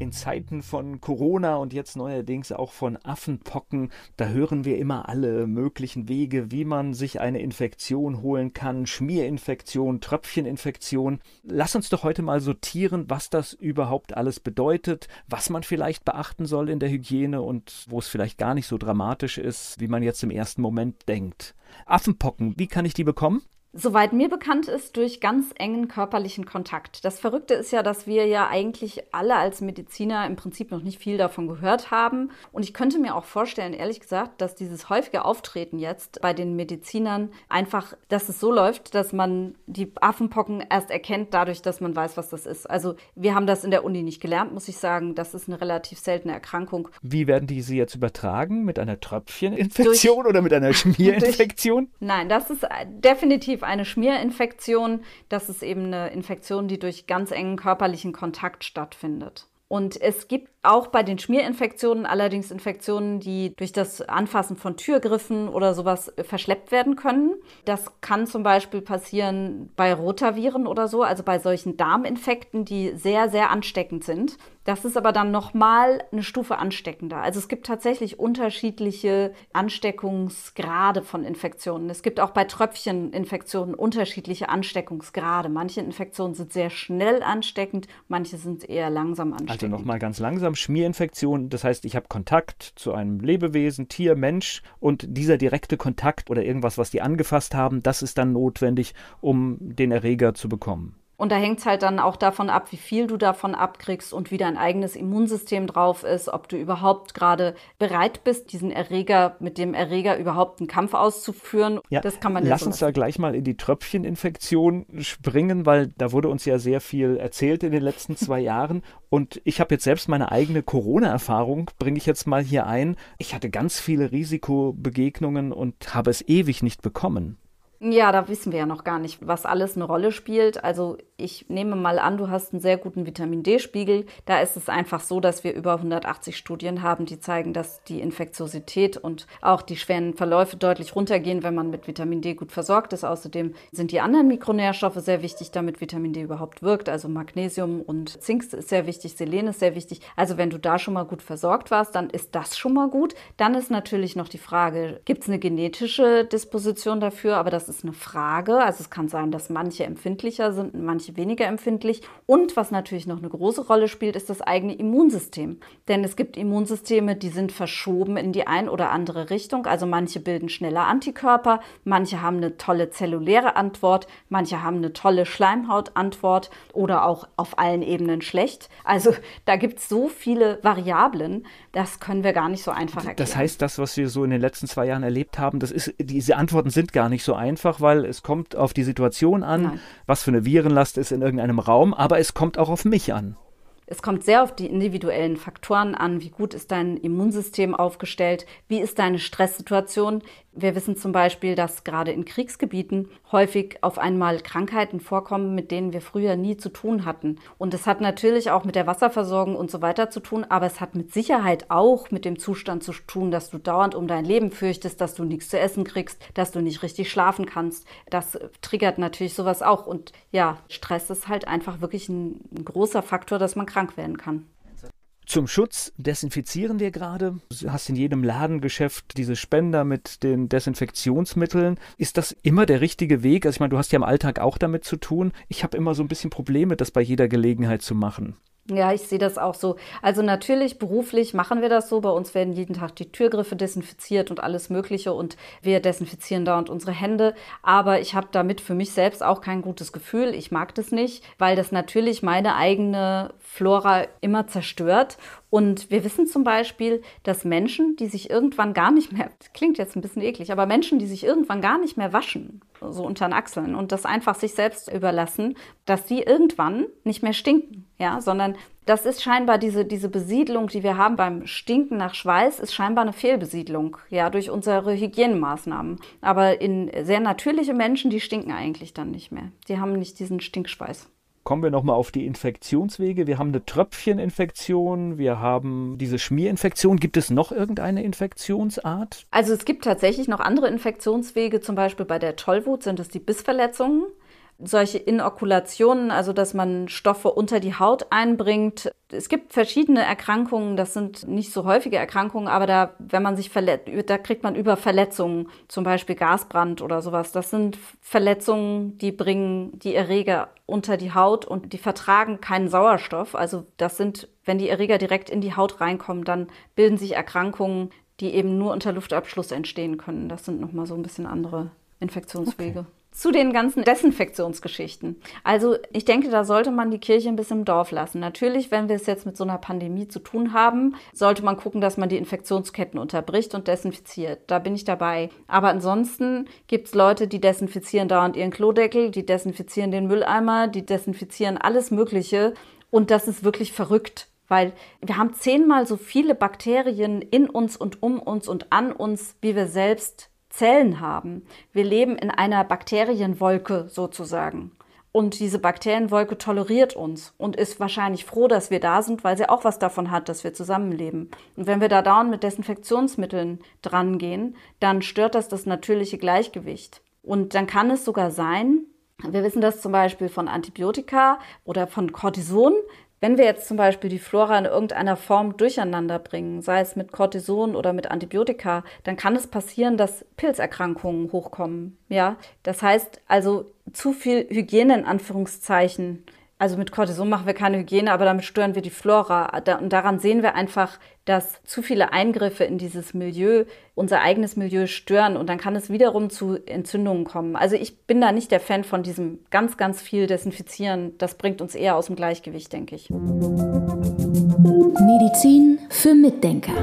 in Zeiten von Corona und jetzt neuerdings auch von Affenpocken, da hören wir immer alle möglichen Wege, wie man sich eine Infektion holen kann, Schmierinfektion, Tröpfcheninfektion. Lass uns doch heute mal sortieren, was das überhaupt alles bedeutet, was man vielleicht beachten soll in der Hygiene und wo es vielleicht gar nicht so dramatisch ist, wie man jetzt im ersten Moment denkt. Affenpocken, wie kann ich die bekommen? Soweit mir bekannt ist, durch ganz engen körperlichen Kontakt. Das Verrückte ist ja, dass wir ja eigentlich alle als Mediziner im Prinzip noch nicht viel davon gehört haben. Und ich könnte mir auch vorstellen, ehrlich gesagt, dass dieses häufige Auftreten jetzt bei den Medizinern einfach, dass es so läuft, dass man die Affenpocken erst erkennt, dadurch, dass man weiß, was das ist. Also wir haben das in der Uni nicht gelernt, muss ich sagen. Das ist eine relativ seltene Erkrankung. Wie werden diese jetzt übertragen? Mit einer Tröpfcheninfektion durch, oder mit einer Schmierinfektion? Durch, nein, das ist definitiv definitiv eine Schmierinfektion. Das ist eben eine Infektion, die durch ganz engen körperlichen Kontakt stattfindet. Und es gibt auch bei den Schmierinfektionen allerdings Infektionen, die durch das Anfassen von Türgriffen oder sowas verschleppt werden können. Das kann zum Beispiel passieren bei Rotaviren oder so, also bei solchen Darminfekten, die sehr, sehr ansteckend sind. Das ist aber dann nochmal eine Stufe ansteckender. Also es gibt tatsächlich unterschiedliche Ansteckungsgrade von Infektionen. Es gibt auch bei Tröpfcheninfektionen unterschiedliche Ansteckungsgrade. Manche Infektionen sind sehr schnell ansteckend, manche sind eher langsam ansteckend. Also nochmal ganz langsam Schmierinfektion. Das heißt, ich habe Kontakt zu einem Lebewesen, Tier, Mensch und dieser direkte Kontakt oder irgendwas, was die angefasst haben, das ist dann notwendig, um den Erreger zu bekommen. Und da hängt es halt dann auch davon ab, wie viel du davon abkriegst und wie dein eigenes Immunsystem drauf ist, ob du überhaupt gerade bereit bist, diesen Erreger mit dem Erreger überhaupt einen Kampf auszuführen. Ja, das kann man Lass uns da gleich mal in die Tröpfcheninfektion springen, weil da wurde uns ja sehr viel erzählt in den letzten zwei Jahren. Und ich habe jetzt selbst meine eigene Corona-Erfahrung, bringe ich jetzt mal hier ein. Ich hatte ganz viele Risikobegegnungen und habe es ewig nicht bekommen. Ja, da wissen wir ja noch gar nicht, was alles eine Rolle spielt. Also ich nehme mal an, du hast einen sehr guten Vitamin D-Spiegel. Da ist es einfach so, dass wir über 180 Studien haben, die zeigen, dass die Infektiosität und auch die schweren Verläufe deutlich runtergehen, wenn man mit Vitamin D gut versorgt ist. Außerdem sind die anderen Mikronährstoffe sehr wichtig, damit Vitamin D überhaupt wirkt. Also Magnesium und Zink ist sehr wichtig, Selen ist sehr wichtig. Also wenn du da schon mal gut versorgt warst, dann ist das schon mal gut. Dann ist natürlich noch die Frage, gibt es eine genetische Disposition dafür? Aber das ist eine Frage. Also es kann sein, dass manche empfindlicher sind und manche weniger empfindlich. Und was natürlich noch eine große Rolle spielt, ist das eigene Immunsystem. Denn es gibt Immunsysteme, die sind verschoben in die ein oder andere Richtung. Also manche bilden schneller Antikörper, manche haben eine tolle zelluläre Antwort, manche haben eine tolle Schleimhautantwort oder auch auf allen Ebenen schlecht. Also da gibt es so viele Variablen, das können wir gar nicht so einfach erklären. Das heißt, das, was wir so in den letzten zwei Jahren erlebt haben, das ist, diese Antworten sind gar nicht so einfach weil es kommt auf die Situation an, Nein. was für eine Virenlast ist in irgendeinem Raum, aber es kommt auch auf mich an. Es kommt sehr auf die individuellen Faktoren an. Wie gut ist dein Immunsystem aufgestellt? Wie ist deine Stresssituation? Wir wissen zum Beispiel, dass gerade in Kriegsgebieten häufig auf einmal Krankheiten vorkommen, mit denen wir früher nie zu tun hatten. Und es hat natürlich auch mit der Wasserversorgung und so weiter zu tun, aber es hat mit Sicherheit auch mit dem Zustand zu tun, dass du dauernd um dein Leben fürchtest, dass du nichts zu essen kriegst, dass du nicht richtig schlafen kannst. Das triggert natürlich sowas auch. Und ja, Stress ist halt einfach wirklich ein, großer Faktor, dass man krank werden kann. Zum Schutz desinfizieren wir gerade. Du hast in jedem Ladengeschäft diese Spender mit den Desinfektionsmitteln. Ist das immer der richtige Weg? Also ich meine, du hast ja im Alltag auch damit zu tun. Ich habe immer so ein bisschen Probleme, das bei jeder Gelegenheit zu machen. Ja, ich sehe das auch so. Also natürlich beruflich machen wir das so. Bei uns werden jeden Tag die Türgriffe desinfiziert und alles Mögliche und wir desinfizieren dauernd unsere Hände. Aber ich habe damit für mich selbst auch kein gutes Gefühl. Ich mag das nicht, weil das natürlich meine eigene Flora immer zerstört. Und wir wissen zum Beispiel, dass Menschen, die sich irgendwann gar nicht mehr, klingt jetzt ein bisschen eklig, aber Menschen, die sich irgendwann gar nicht mehr waschen, so unter den Achseln und das einfach sich selbst überlassen, dass die irgendwann nicht mehr stinken, ja, sondern das ist scheinbar diese, diese Besiedlung, die wir haben beim Stinken nach Schweiß, ist scheinbar eine Fehlbesiedlung, ja, durch unsere Hygienemaßnahmen. Aber in sehr natürliche Menschen, die stinken eigentlich dann nicht mehr. Die haben nicht diesen Stinkschweiß. Kommen wir nochmal auf die Infektionswege. Wir haben eine Tröpfcheninfektion, wir haben diese Schmierinfektion. Gibt es noch irgendeine Infektionsart? Also es gibt tatsächlich noch andere Infektionswege. Zum Beispiel bei der Tollwut sind es die Bissverletzungen solche Inokulationen, also dass man Stoffe unter die Haut einbringt. Es gibt verschiedene Erkrankungen, das sind nicht so häufige Erkrankungen, aber da, wenn man sich verletzt, da kriegt man über Verletzungen, zum Beispiel Gasbrand oder sowas. Das sind Verletzungen, die bringen die Erreger unter die Haut und die vertragen keinen Sauerstoff. Also das sind, wenn die Erreger direkt in die Haut reinkommen, dann bilden sich Erkrankungen, die eben nur unter Luftabschluss entstehen können. Das sind nochmal so ein bisschen andere Infektionswege. Okay zu den ganzen Desinfektionsgeschichten. Also ich denke, da sollte man die Kirche ein bisschen im Dorf lassen. Natürlich, wenn wir es jetzt mit so einer Pandemie zu tun haben, sollte man gucken, dass man die Infektionsketten unterbricht und desinfiziert. Da bin ich dabei. Aber ansonsten gibt es Leute, die desinfizieren dauernd ihren Klodeckel, die desinfizieren den Mülleimer, die desinfizieren alles Mögliche. Und das ist wirklich verrückt weil wir haben zehnmal so viele Bakterien in uns und um uns und an uns, wie wir selbst Zellen haben. Wir leben in einer Bakterienwolke sozusagen. Und diese Bakterienwolke toleriert uns und ist wahrscheinlich froh, dass wir da sind, weil sie auch was davon hat, dass wir zusammenleben. Und wenn wir da dauernd mit Desinfektionsmitteln drangehen, dann stört das das natürliche Gleichgewicht. Und dann kann es sogar sein, wir wissen das zum Beispiel von Antibiotika oder von Cortison, wenn wir jetzt zum Beispiel die Flora in irgendeiner Form durcheinander bringen, sei es mit Cortison oder mit Antibiotika, dann kann es passieren, dass Pilzerkrankungen hochkommen. Ja, das heißt also zu viel Hygiene in Anführungszeichen also mit Cortison machen wir keine Hygiene, aber damit stören wir die Flora. Und daran sehen wir einfach, dass zu viele Eingriffe in dieses Milieu unser eigenes Milieu stören und dann kann es wiederum zu Entzündungen kommen. Also ich bin da nicht der Fan von diesem ganz, ganz viel Desinfizieren. Das bringt uns eher aus dem Gleichgewicht, denke ich. Medizin für Mitdenker.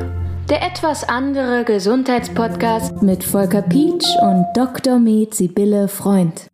Der etwas andere Gesundheitspodcast mit Volker Pietsch und Dr. Med Sibylle Freund.